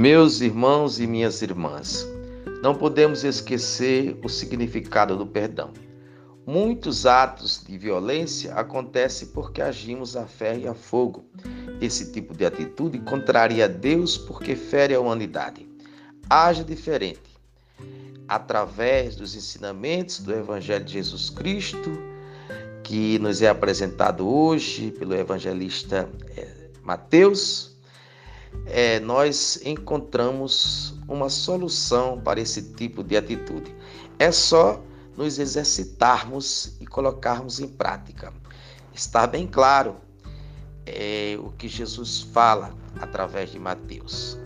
Meus irmãos e minhas irmãs, não podemos esquecer o significado do perdão. Muitos atos de violência acontecem porque agimos a ferro e a fogo. Esse tipo de atitude contraria Deus porque fere a humanidade. Haja diferente. Através dos ensinamentos do Evangelho de Jesus Cristo, que nos é apresentado hoje pelo evangelista eh, Mateus, é, nós encontramos uma solução para esse tipo de atitude. É só nos exercitarmos e colocarmos em prática. Está bem claro é, o que Jesus fala através de Mateus.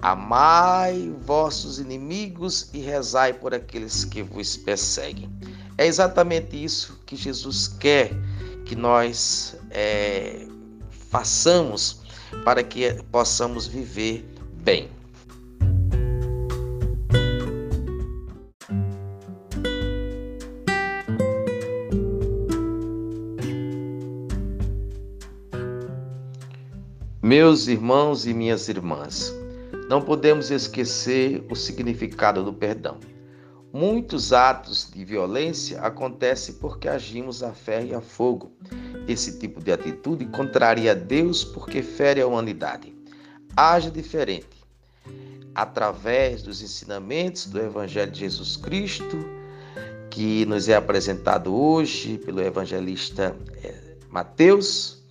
Amai vossos inimigos e rezai por aqueles que vos perseguem. É exatamente isso que Jesus quer que nós é, façamos para que possamos viver bem. Meus irmãos e minhas irmãs, não podemos esquecer o significado do perdão. Muitos atos de violência acontecem porque agimos a ferro e a fogo. Esse tipo de atitude contraria Deus porque fere a humanidade. Haja diferente. Através dos ensinamentos do Evangelho de Jesus Cristo, que nos é apresentado hoje pelo evangelista eh, Mateus,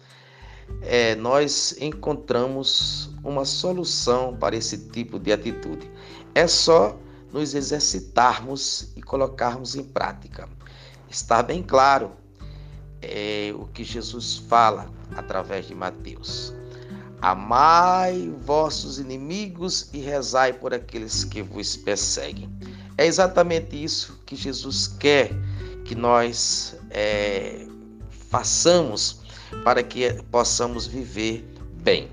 é, nós encontramos uma solução para esse tipo de atitude. É só nos exercitarmos e colocarmos em prática. Está bem claro é, o que Jesus fala através de Mateus. Amai vossos inimigos e rezai por aqueles que vos perseguem. É exatamente isso que Jesus quer que nós é, façamos para que possamos viver bem.